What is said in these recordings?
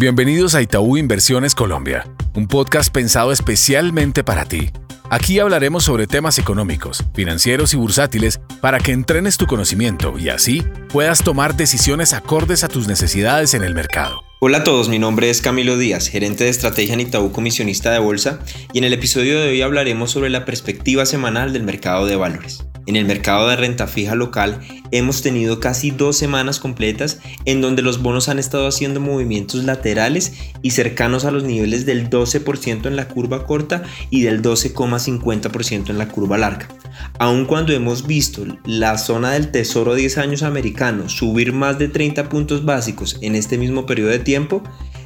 Bienvenidos a Itaú Inversiones Colombia, un podcast pensado especialmente para ti. Aquí hablaremos sobre temas económicos, financieros y bursátiles para que entrenes tu conocimiento y así puedas tomar decisiones acordes a tus necesidades en el mercado. Hola a todos, mi nombre es Camilo Díaz, gerente de estrategia en Itaú Comisionista de Bolsa, y en el episodio de hoy hablaremos sobre la perspectiva semanal del mercado de valores. En el mercado de renta fija local hemos tenido casi dos semanas completas en donde los bonos han estado haciendo movimientos laterales y cercanos a los niveles del 12% en la curva corta y del 12,50% en la curva larga. Aun cuando hemos visto la zona del tesoro 10 años americano subir más de 30 puntos básicos en este mismo periodo de tiempo,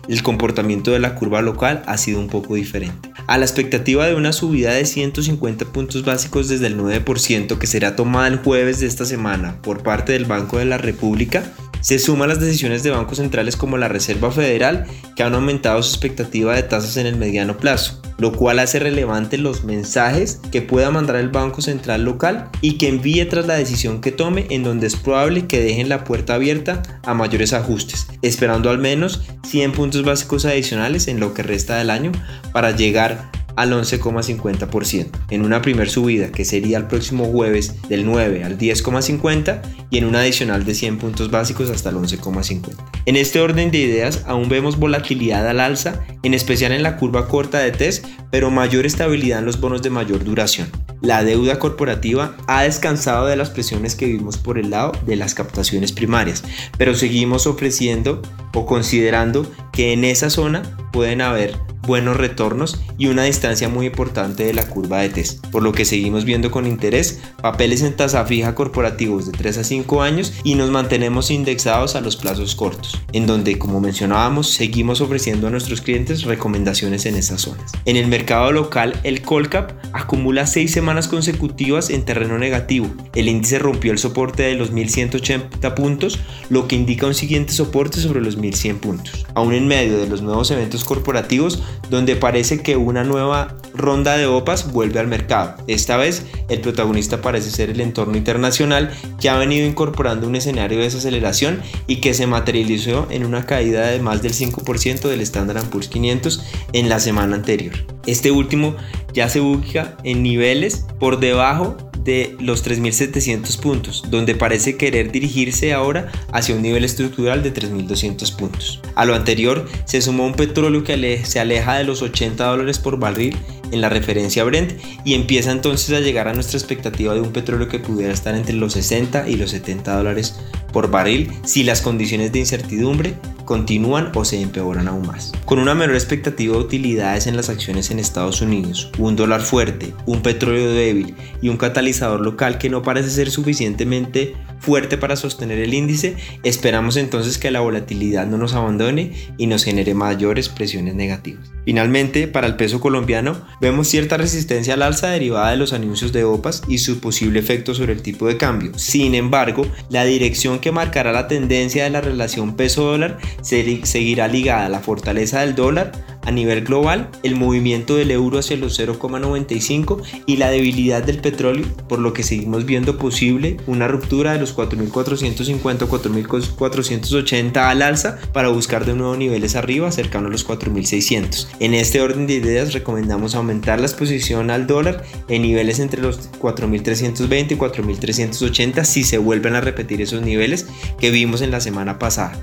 el comportamiento de la curva local ha sido un poco diferente. A la expectativa de una subida de 150 puntos básicos desde el 9% que será tomada el jueves de esta semana por parte del Banco de la República, se suman las decisiones de bancos centrales como la Reserva Federal que han aumentado su expectativa de tasas en el mediano plazo, lo cual hace relevante los mensajes que pueda mandar el Banco Central local y que envíe tras la decisión que tome en donde es probable que dejen la puerta abierta a mayores ajustes, esperando al menos 100 puntos básicos adicionales en lo que resta del año para llegar al 11,50%, en una primer subida que sería el próximo jueves del 9 al 10,50 y en una adicional de 100 puntos básicos hasta el 11,50. En este orden de ideas aún vemos volatilidad al alza, en especial en la curva corta de TES, pero mayor estabilidad en los bonos de mayor duración. La deuda corporativa ha descansado de las presiones que vimos por el lado de las captaciones primarias, pero seguimos ofreciendo o considerando que en esa zona pueden haber buenos retornos y una distancia muy importante de la curva de test, por lo que seguimos viendo con interés papeles en tasa fija corporativos de 3 a 5 años y nos mantenemos indexados a los plazos cortos, en donde como mencionábamos seguimos ofreciendo a nuestros clientes recomendaciones en esas zonas. En el mercado local el Colcap acumula 6 semanas consecutivas en terreno negativo. El índice rompió el soporte de los 1180 puntos, lo que indica un siguiente soporte sobre los 1100 puntos. Aún en medio de los nuevos eventos corporativos, donde parece que una nueva ronda de OPAs vuelve al mercado. Esta vez el protagonista parece ser el entorno internacional que ha venido incorporando un escenario de desaceleración y que se materializó en una caída de más del 5% del Standard Poor's 500 en la semana anterior. Este último ya se ubica en niveles por debajo de los 3.700 puntos, donde parece querer dirigirse ahora hacia un nivel estructural de 3.200 puntos. A lo anterior se sumó un petróleo que se aleja de los 80 dólares por barril en la referencia Brent y empieza entonces a llegar a nuestra expectativa de un petróleo que pudiera estar entre los 60 y los 70 dólares por barril si las condiciones de incertidumbre continúan o se empeoran aún más. Con una menor expectativa de utilidades en las acciones en Estados Unidos, un dólar fuerte, un petróleo débil y un catalizador local que no parece ser suficientemente fuerte para sostener el índice, esperamos entonces que la volatilidad no nos abandone y nos genere mayores presiones negativas. Finalmente, para el peso colombiano, vemos cierta resistencia al alza derivada de los anuncios de OPAS y su posible efecto sobre el tipo de cambio. Sin embargo, la dirección que marcará la tendencia de la relación peso-dólar seguirá ligada a la fortaleza del dólar a nivel global, el movimiento del euro hacia los 0,95 y la debilidad del petróleo, por lo que seguimos viendo posible una ruptura de los 4.450 4.480 al alza para buscar de nuevo niveles arriba cercano a los 4.600. En este orden de ideas recomendamos aumentar la exposición al dólar en niveles entre los 4.320 y 4.380 si se vuelven a repetir esos niveles que vimos en la semana pasada.